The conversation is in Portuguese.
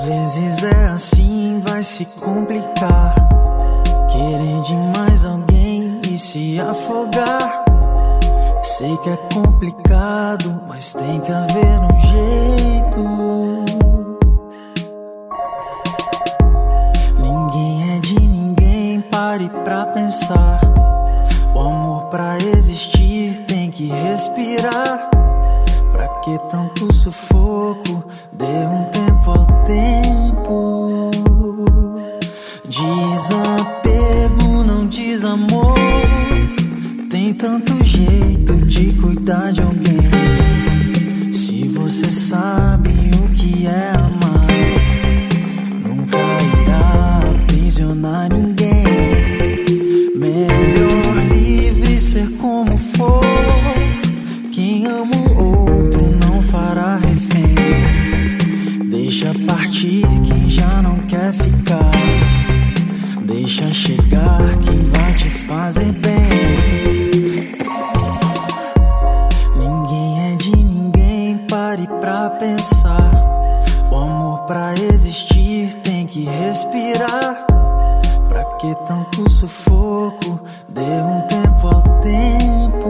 Às vezes é assim, vai se complicar. Querer demais alguém e se afogar. Sei que é complicado, mas tem que haver um jeito. Ninguém é de ninguém, pare pra pensar. O amor pra existir tem que respirar. Pra que tanto sufoco? Dê Desapego, não desamor. Tem tanto jeito de cuidar de alguém. Se você sabe o que é amar, nunca irá aprisionar ninguém. Melhor livre ser como for. Quem ama o outro não fará refém. Deixa partir deixa chegar quem vai te fazer bem. Ninguém é de ninguém, pare pra pensar. O amor pra existir tem que respirar. Pra que tanto sufoco? Dê um tempo ao tempo.